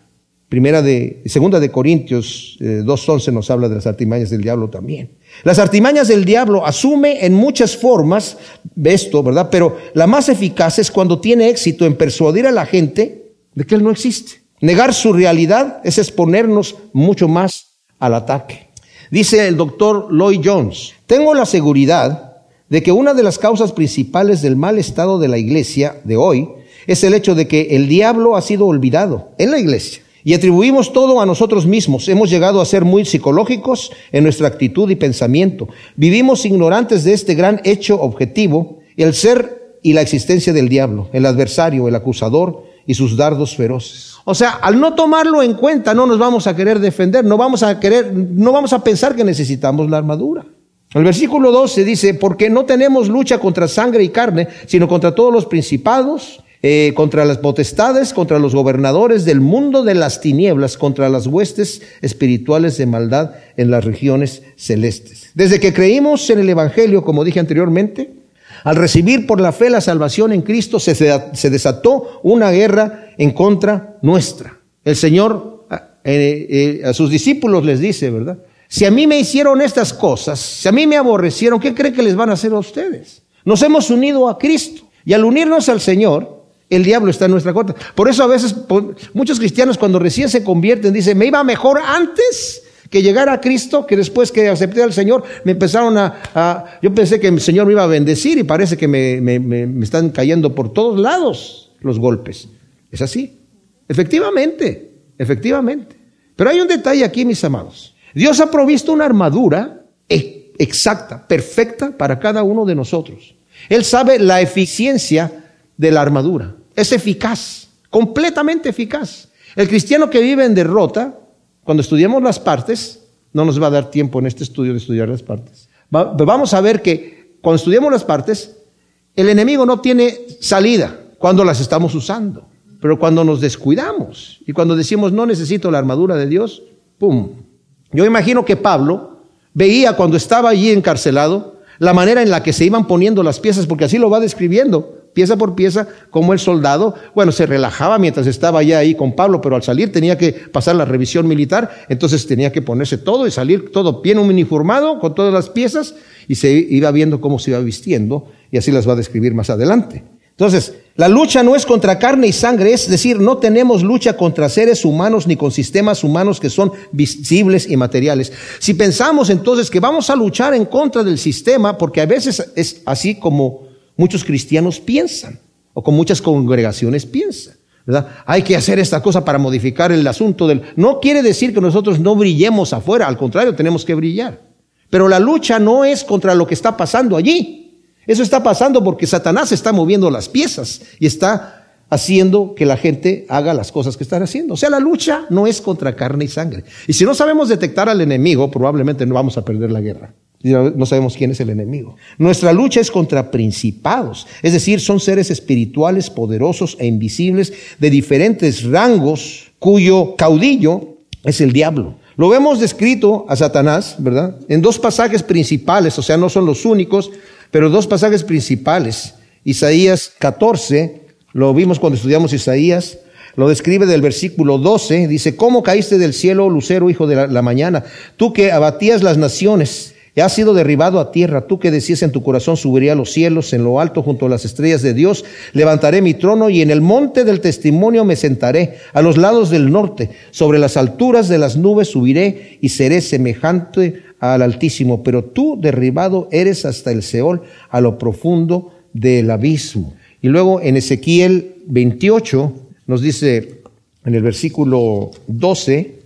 Primera de, segunda de Corintios 2.11 eh, nos habla de las artimañas del diablo también. Las artimañas del diablo asume en muchas formas esto, ¿verdad? Pero la más eficaz es cuando tiene éxito en persuadir a la gente de que él no existe. Negar su realidad es exponernos mucho más al ataque. Dice el doctor Lloyd Jones, tengo la seguridad de que una de las causas principales del mal estado de la iglesia de hoy es el hecho de que el diablo ha sido olvidado en la iglesia y atribuimos todo a nosotros mismos. Hemos llegado a ser muy psicológicos en nuestra actitud y pensamiento. Vivimos ignorantes de este gran hecho objetivo, el ser y la existencia del diablo, el adversario, el acusador y sus dardos feroces. O sea, al no tomarlo en cuenta, no nos vamos a querer defender, no vamos a querer, no vamos a pensar que necesitamos la armadura. El versículo 12 dice, porque no tenemos lucha contra sangre y carne, sino contra todos los principados, eh, contra las potestades, contra los gobernadores del mundo de las tinieblas, contra las huestes espirituales de maldad en las regiones celestes. Desde que creímos en el Evangelio, como dije anteriormente, al recibir por la fe la salvación en Cristo, se, se desató una guerra en contra nuestra. El Señor eh, eh, a sus discípulos les dice, ¿verdad? Si a mí me hicieron estas cosas, si a mí me aborrecieron, ¿qué creen que les van a hacer a ustedes? Nos hemos unido a Cristo y al unirnos al Señor, el diablo está en nuestra contra. Por eso a veces muchos cristianos cuando recién se convierten dicen, me iba mejor antes que llegar a Cristo, que después que acepté al Señor, me empezaron a, yo pensé que el Señor me iba a bendecir y parece que me, me están cayendo por todos lados los golpes. Es así. Efectivamente, efectivamente. Pero hay un detalle aquí, mis amados. Dios ha provisto una armadura e, exacta, perfecta para cada uno de nosotros. Él sabe la eficiencia de la armadura. Es eficaz, completamente eficaz. El cristiano que vive en derrota cuando estudiemos las partes, no nos va a dar tiempo en este estudio de estudiar las partes. vamos a ver que cuando estudiemos las partes, el enemigo no tiene salida cuando las estamos usando. Pero cuando nos descuidamos y cuando decimos no necesito la armadura de Dios, ¡pum! Yo imagino que Pablo veía cuando estaba allí encarcelado la manera en la que se iban poniendo las piezas, porque así lo va describiendo pieza por pieza, como el soldado, bueno, se relajaba mientras estaba ya ahí con Pablo, pero al salir tenía que pasar la revisión militar, entonces tenía que ponerse todo y salir todo bien uniformado con todas las piezas y se iba viendo cómo se iba vistiendo y así las va a describir más adelante. Entonces, la lucha no es contra carne y sangre, es decir, no tenemos lucha contra seres humanos ni con sistemas humanos que son visibles y materiales. Si pensamos entonces que vamos a luchar en contra del sistema, porque a veces es así como muchos cristianos piensan, o con muchas congregaciones piensan. ¿verdad? Hay que hacer esta cosa para modificar el asunto del... No quiere decir que nosotros no brillemos afuera, al contrario, tenemos que brillar. Pero la lucha no es contra lo que está pasando allí. Eso está pasando porque Satanás está moviendo las piezas y está haciendo que la gente haga las cosas que están haciendo. O sea, la lucha no es contra carne y sangre. Y si no sabemos detectar al enemigo, probablemente no vamos a perder la guerra no sabemos quién es el enemigo. Nuestra lucha es contra principados, es decir, son seres espirituales poderosos e invisibles de diferentes rangos cuyo caudillo es el diablo. Lo vemos descrito a Satanás, ¿verdad? En dos pasajes principales, o sea, no son los únicos, pero dos pasajes principales. Isaías 14, lo vimos cuando estudiamos Isaías, lo describe del versículo 12, dice, ¿cómo caíste del cielo, lucero, hijo de la, la mañana? Tú que abatías las naciones has sido derribado a tierra, tú que decías en tu corazón, subiré a los cielos, en lo alto junto a las estrellas de Dios, levantaré mi trono y en el monte del testimonio me sentaré, a los lados del norte, sobre las alturas de las nubes subiré y seré semejante al Altísimo, pero tú derribado eres hasta el Seol, a lo profundo del abismo. Y luego en Ezequiel 28 nos dice en el versículo 12,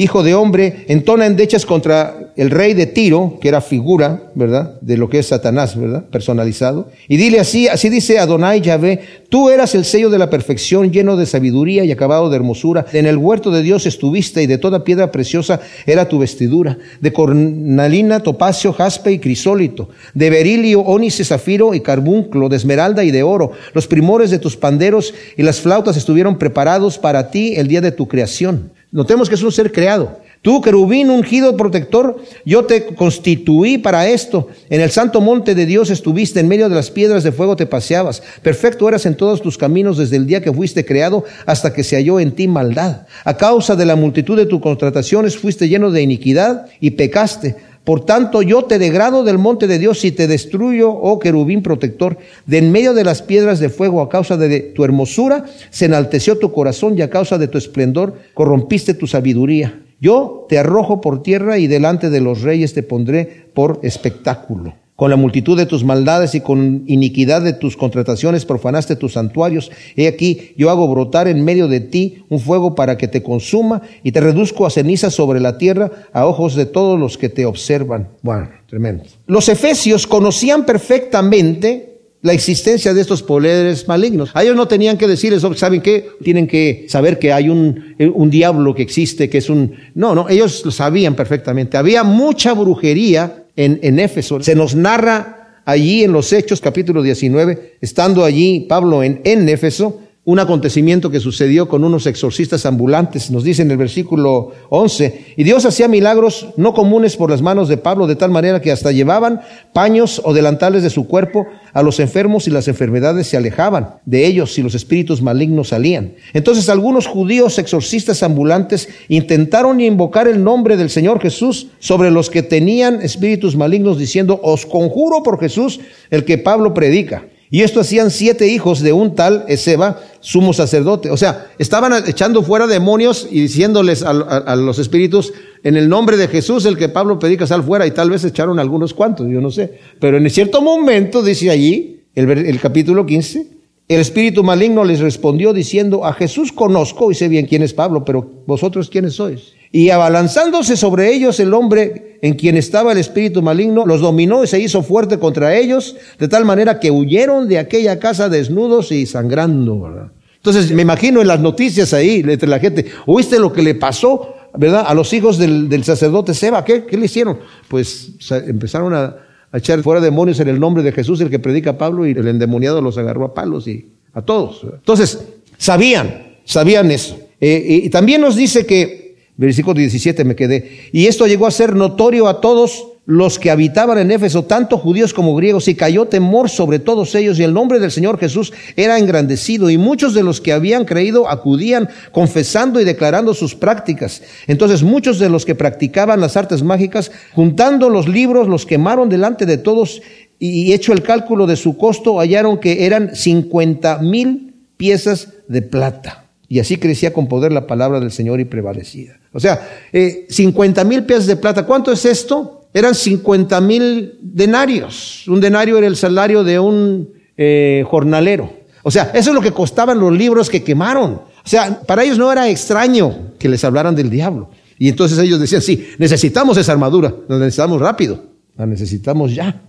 Hijo de hombre, entona endechas contra el rey de Tiro, que era figura, ¿verdad? De lo que es Satanás, ¿verdad? Personalizado. Y dile así, así dice Adonai Yahvé, tú eras el sello de la perfección, lleno de sabiduría y acabado de hermosura. En el huerto de Dios estuviste y de toda piedra preciosa era tu vestidura. De cornalina, topacio, jaspe y crisólito. De berilio, ónice, zafiro y carbunclo, de esmeralda y de oro. Los primores de tus panderos y las flautas estuvieron preparados para ti el día de tu creación. Notemos que es un ser creado. Tú, querubín ungido protector, yo te constituí para esto. En el santo monte de Dios estuviste, en medio de las piedras de fuego te paseabas. Perfecto eras en todos tus caminos desde el día que fuiste creado hasta que se halló en ti maldad. A causa de la multitud de tus contrataciones fuiste lleno de iniquidad y pecaste. Por tanto, yo te degrado del monte de Dios y te destruyo, oh querubín protector. De en medio de las piedras de fuego, a causa de tu hermosura, se enalteció tu corazón y a causa de tu esplendor, corrompiste tu sabiduría. Yo te arrojo por tierra y delante de los reyes te pondré por espectáculo. Con la multitud de tus maldades y con iniquidad de tus contrataciones profanaste tus santuarios. He aquí, yo hago brotar en medio de ti un fuego para que te consuma y te reduzco a ceniza sobre la tierra a ojos de todos los que te observan. Bueno, tremendo. Los efesios conocían perfectamente la existencia de estos poderes malignos. A ellos no tenían que decir eso, ¿saben qué? Tienen que saber que hay un, un diablo que existe, que es un... No, no, ellos lo sabían perfectamente. Había mucha brujería en, Éfeso. Se nos narra allí en los Hechos capítulo 19, estando allí Pablo en, en Éfeso, un acontecimiento que sucedió con unos exorcistas ambulantes, nos dice en el versículo 11, y Dios hacía milagros no comunes por las manos de Pablo, de tal manera que hasta llevaban paños o delantales de su cuerpo a los enfermos y las enfermedades se alejaban de ellos y los espíritus malignos salían. Entonces algunos judíos exorcistas ambulantes intentaron invocar el nombre del Señor Jesús sobre los que tenían espíritus malignos, diciendo, os conjuro por Jesús, el que Pablo predica. Y esto hacían siete hijos de un tal Ezeba, sumo sacerdote. O sea, estaban echando fuera demonios y diciéndoles a, los espíritus, en el nombre de Jesús, el que Pablo predica, sal fuera. Y tal vez echaron algunos cuantos, yo no sé. Pero en cierto momento, dice allí, el, el capítulo 15, el espíritu maligno les respondió diciendo, a Jesús conozco y sé bien quién es Pablo, pero vosotros quiénes sois. Y abalanzándose sobre ellos el hombre en quien estaba el espíritu maligno, los dominó y se hizo fuerte contra ellos, de tal manera que huyeron de aquella casa desnudos y sangrando. Entonces me imagino en las noticias ahí, entre la gente, ¿oíste lo que le pasó, verdad, a los hijos del, sacerdote Seba? ¿Qué, ¿Qué le hicieron? Pues empezaron a, echar fuera demonios en el nombre de Jesús, el que predica Pablo, y el endemoniado los agarró a palos y a todos. Entonces, sabían, sabían eso. Eh, y también nos dice que Versículo 17 me quedé. Y esto llegó a ser notorio a todos los que habitaban en Éfeso, tanto judíos como griegos, y cayó temor sobre todos ellos, y el nombre del Señor Jesús era engrandecido, y muchos de los que habían creído acudían confesando y declarando sus prácticas. Entonces muchos de los que practicaban las artes mágicas, juntando los libros, los quemaron delante de todos, y hecho el cálculo de su costo, hallaron que eran cincuenta mil piezas de plata. Y así crecía con poder la palabra del Señor y prevalecía. O sea, eh, 50 mil piezas de plata. ¿Cuánto es esto? Eran 50 mil denarios. Un denario era el salario de un eh, jornalero. O sea, eso es lo que costaban los libros que quemaron. O sea, para ellos no era extraño que les hablaran del diablo. Y entonces ellos decían, sí, necesitamos esa armadura, la necesitamos rápido, la necesitamos ya.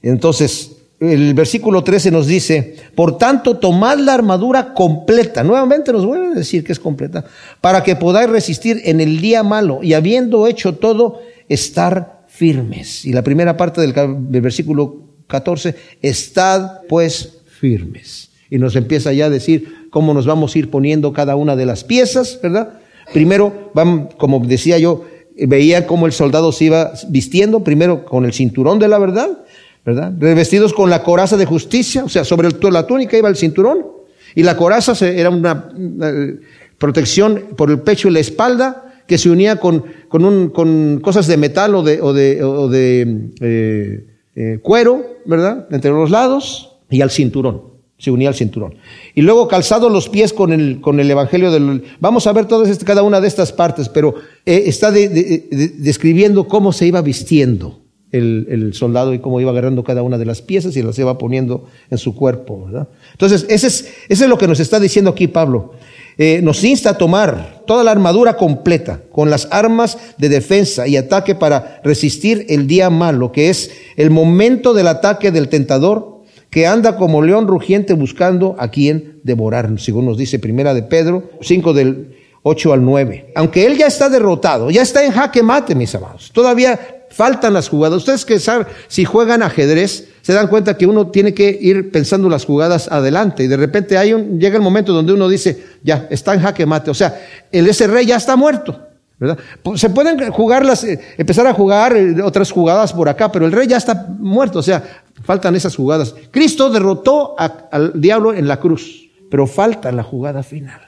Entonces, el versículo 13 nos dice, por tanto, tomad la armadura completa. Nuevamente nos vuelve a decir que es completa, para que podáis resistir en el día malo y habiendo hecho todo, estar firmes. Y la primera parte del, versículo 14, estad pues firmes. Y nos empieza ya a decir cómo nos vamos a ir poniendo cada una de las piezas, ¿verdad? Primero, como decía yo, veía cómo el soldado se iba vistiendo, primero con el cinturón de la verdad, ¿verdad? Revestidos con la coraza de justicia, o sea, sobre la túnica iba el cinturón, y la coraza era una, protección por el pecho y la espalda, que se unía con, con, cosas de metal o de, eh, eh, cuero, ¿verdad? Entre los lados, y al cinturón se unía al cinturón. Y luego calzado los pies con el, con el Evangelio del... Vamos a ver todas este, cada una de estas partes, pero eh, está describiendo cómo se iba vistiendo el, el, soldado y cómo iba agarrando cada una de las piezas y las iba poniendo en su cuerpo. ¿verdad? Entonces, ese es, ese es lo que nos está diciendo aquí Pablo. Eh, nos insta a tomar toda la armadura completa con las armas de defensa y ataque para resistir el día malo, que es el momento del ataque del tentador que anda como león rugiente buscando a quien devorar, según nos dice Primera de Pedro 5 del 8 al 9. Aunque él ya está derrotado, ya está en jaque mate, mis amados. Todavía faltan las jugadas. Ustedes que saben, si juegan ajedrez, se dan cuenta que uno tiene que ir pensando las jugadas adelante y de repente hay un, llega el momento donde uno dice, ya, está en jaque mate. O sea, el ese rey ya está muerto. ¿verdad? Se pueden jugar las, eh, empezar a jugar eh, otras jugadas por acá, pero el rey ya está muerto. O sea, Faltan esas jugadas. Cristo derrotó al diablo en la cruz, pero falta la jugada final.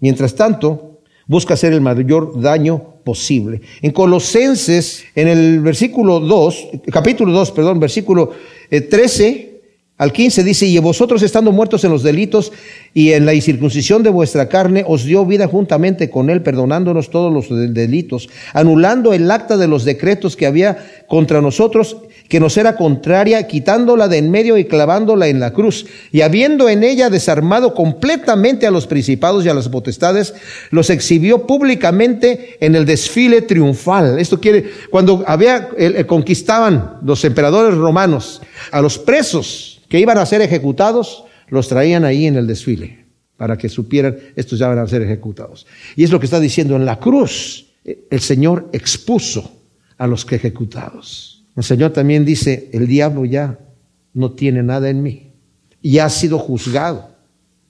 Mientras tanto, busca hacer el mayor daño posible. En Colosenses, en el versículo 2, capítulo 2, perdón, versículo 13 eh, al 15 dice, y vosotros estando muertos en los delitos y en la incircuncisión de vuestra carne, os dio vida juntamente con él, perdonándonos todos los delitos, anulando el acta de los decretos que había contra nosotros que nos era contraria, quitándola de en medio y clavándola en la cruz, y habiendo en ella desarmado completamente a los principados y a las potestades, los exhibió públicamente en el desfile triunfal. Esto quiere, cuando había, conquistaban los emperadores romanos a los presos que iban a ser ejecutados, los traían ahí en el desfile, para que supieran, estos ya van a ser ejecutados. Y es lo que está diciendo en la cruz, el Señor expuso a los que ejecutados. El Señor también dice, el diablo ya no tiene nada en mí. Y ha sido juzgado.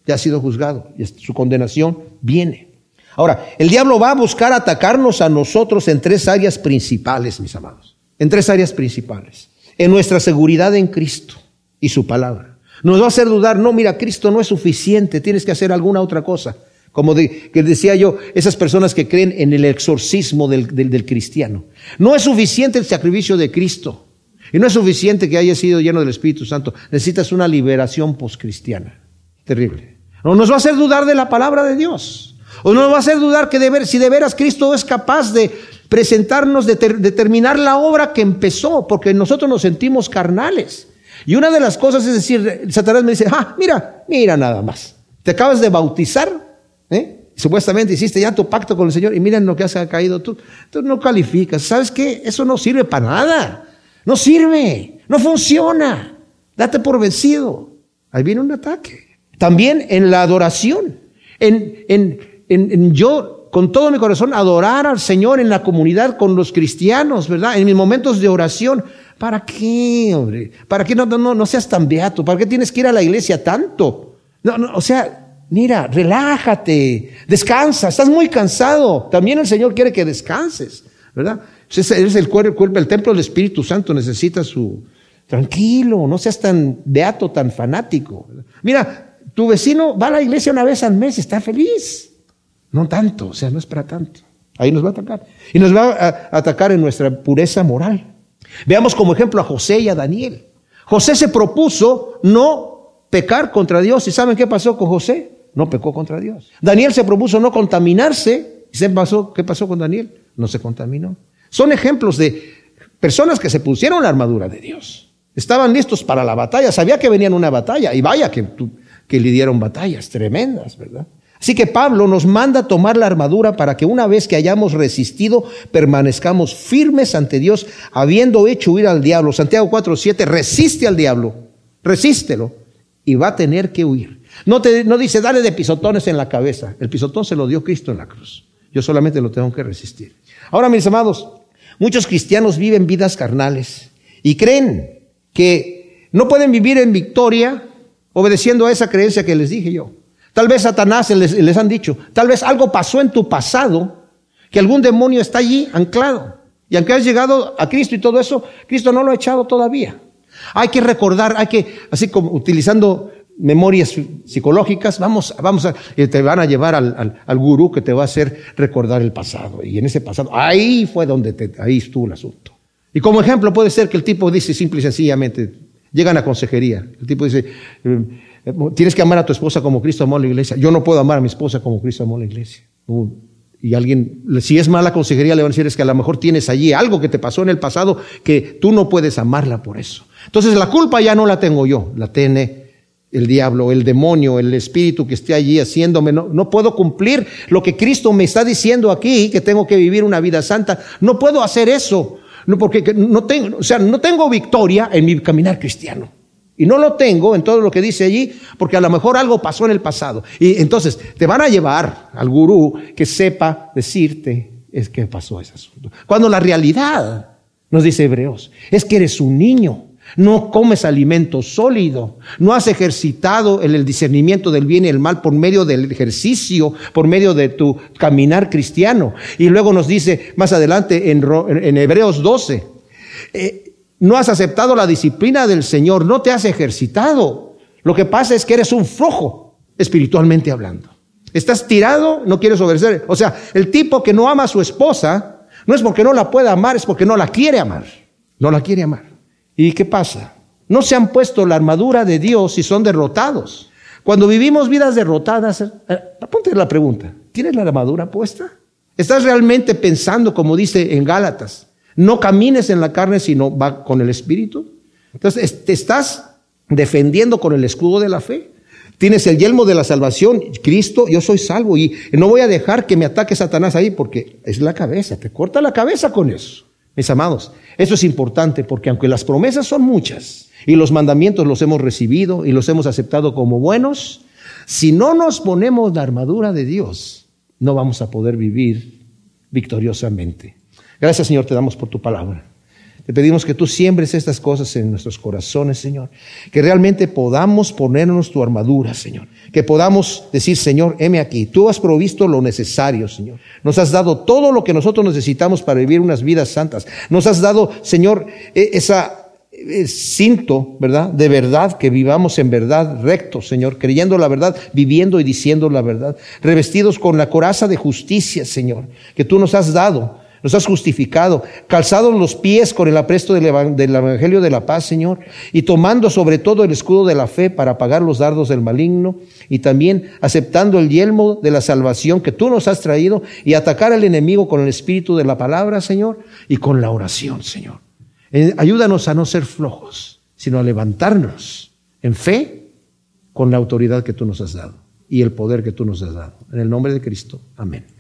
Ya ha sido juzgado. Y su condenación viene. Ahora, el diablo va a buscar atacarnos a nosotros en tres áreas principales, mis amados. En tres áreas principales. En nuestra seguridad en Cristo y su palabra. Nos va a hacer dudar, no, mira, Cristo no es suficiente, tienes que hacer alguna otra cosa. Como que decía yo, esas personas que creen en el exorcismo del, del, cristiano. No es suficiente el sacrificio de Cristo. Y no es suficiente que haya sido lleno del Espíritu Santo. Necesitas una liberación poscristiana. Terrible. No nos va a hacer dudar de la palabra de Dios. O nos va a hacer dudar que de si de veras Cristo es capaz de presentarnos, de, de terminar la obra que empezó, porque nosotros nos sentimos carnales. Y una de las cosas es decir, Satanás me dice, ah, mira, mira nada más. Te acabas de bautizar. Supuestamente hiciste ya tu pacto con el Señor y miren lo que has caído tú. Tú no calificas. ¿Sabes qué? Eso no sirve para nada. No sirve. No funciona. Date por vencido. Ahí viene un ataque. También en la adoración. En, en, en, yo, con todo mi corazón, adorar al Señor en la comunidad con los cristianos, ¿verdad? En mis momentos de oración. ¿Para qué, hombre? ¿Para qué no, no, no seas tan beato? ¿Para qué tienes que ir a la iglesia tanto? No, no, o sea, Mira, relájate, descansa, estás muy cansado. También el Señor quiere que descanses, ¿verdad? Es el cuerpo, el templo del Espíritu Santo necesita su... Tranquilo, no seas tan beato, tan fanático. Mira, tu vecino va a la iglesia una vez al mes, está feliz. No tanto, o sea, no es para tanto. Ahí nos va a atacar. Y nos va a atacar en nuestra pureza moral. Veamos como ejemplo a José y a Daniel. José se propuso no pecar contra Dios. ¿Y saben qué pasó con José? No pecó contra Dios. Daniel se propuso no contaminarse. ¿Y qué pasó con Daniel? No se contaminó. Son ejemplos de personas que se pusieron la armadura de Dios. Estaban listos para la batalla. Sabía que venían una batalla. Y vaya que, que batallas tremendas, ¿verdad? Así que Pablo nos manda tomar la armadura para que una vez que hayamos resistido, permanezcamos firmes ante Dios, habiendo hecho huir al diablo. Santiago 4:7, resiste al diablo, resístelo, y va a tener que huir. No, te, no dice, dale de pisotones en la cabeza. El pisotón se lo dio Cristo en la cruz. Yo solamente lo tengo que resistir. Ahora, mis amados, muchos cristianos viven vidas carnales y creen que no pueden vivir en victoria obedeciendo a esa creencia que les dije yo. Tal vez Satanás les, les han dicho, tal vez algo pasó en tu pasado que algún demonio está allí anclado. Y aunque has llegado a Cristo y todo eso, Cristo no lo ha echado todavía. Hay que recordar, hay que, así como utilizando memorias psicológicas, vamos, vamos a, te van a llevar al, al, gurú que te va a hacer recordar el pasado. Y en ese pasado, ahí fue donde te, ahí estuvo el asunto. Y como ejemplo puede ser que el tipo dice simple y sencillamente, llegan a consejería. El tipo dice, eh, tienes que amar a tu esposa como Cristo amó a la iglesia. Yo no puedo amar a mi esposa como Cristo amó a la iglesia. Y alguien, si es mala consejería, le van a decir es que a lo mejor tienes allí algo que te pasó en el pasado que tú no puedes amarla por eso. Entonces la culpa ya no la tengo yo, la tiene el diablo, el demonio, el espíritu que esté allí haciéndome. No, no, puedo cumplir lo que Cristo me está diciendo aquí, que tengo que vivir una vida santa. No puedo hacer eso, no, porque no tengo, o sea, no tengo victoria en mi caminar cristiano. Y no lo tengo en todo lo que dice allí, porque a lo mejor algo pasó en el pasado. Y entonces te van a llevar al gurú que sepa decirte es que pasó ese asunto. Cuando la realidad, nos dice Hebreos, es que eres un niño no comes alimento sólido, no has ejercitado el, discernimiento del bien y el mal por medio del ejercicio, por medio de tu caminar cristiano. Y luego nos dice más adelante en, Hebreos 12, eh, no has aceptado la disciplina del Señor, no te has ejercitado. Lo que pasa es que eres un flojo, espiritualmente hablando. Estás tirado, no quieres obedecer. O sea, el tipo que no ama a su esposa, no es porque no la pueda amar, es porque no la quiere amar. No la quiere amar. ¿Y qué pasa? No se han puesto la armadura de Dios y son derrotados. Cuando vivimos vidas derrotadas, eh, apunte la pregunta, ¿tienes la armadura puesta? ¿Estás realmente pensando, como dice en Gálatas, no camines en la carne, sino va con el Espíritu? Entonces, te estás defendiendo con el escudo de la fe. Tienes el yelmo de la salvación, Cristo, yo soy salvo y no voy a dejar que me ataque Satanás ahí porque es la cabeza, te corta la cabeza con eso. Mis amados, eso es importante porque aunque las promesas son muchas y los mandamientos los hemos recibido y los hemos aceptado como buenos, si no nos ponemos la armadura de Dios, no vamos a poder vivir victoriosamente. Gracias Señor, te damos por tu palabra. Te pedimos que tú siembres estas cosas en nuestros corazones, Señor. Que realmente podamos ponernos tu armadura, Señor. Que podamos decir, Señor, heme aquí. Tú has provisto lo necesario, Señor. Nos has dado todo lo que nosotros necesitamos para vivir unas vidas santas. Nos has dado, Señor, e, esa e, cinto, ¿verdad? De verdad, que vivamos en verdad recto, Señor, creyendo la verdad, viviendo y diciendo la verdad, revestidos con la coraza de justicia, Señor, que tú nos has dado nos has justificado, calzados los pies con el apresto del, Evangelio de la paz, Señor, y tomando sobre todo el escudo de la fe para apagar los dardos del maligno, y también aceptando el yelmo de la salvación que tú nos has traído, y atacar al enemigo con el espíritu de la palabra, Señor, y con la oración, Señor. Eh, ayúdanos a no ser flojos, sino a levantarnos en fe con la autoridad que tú nos has dado y el poder que tú nos has dado. En el nombre de Cristo. Amén.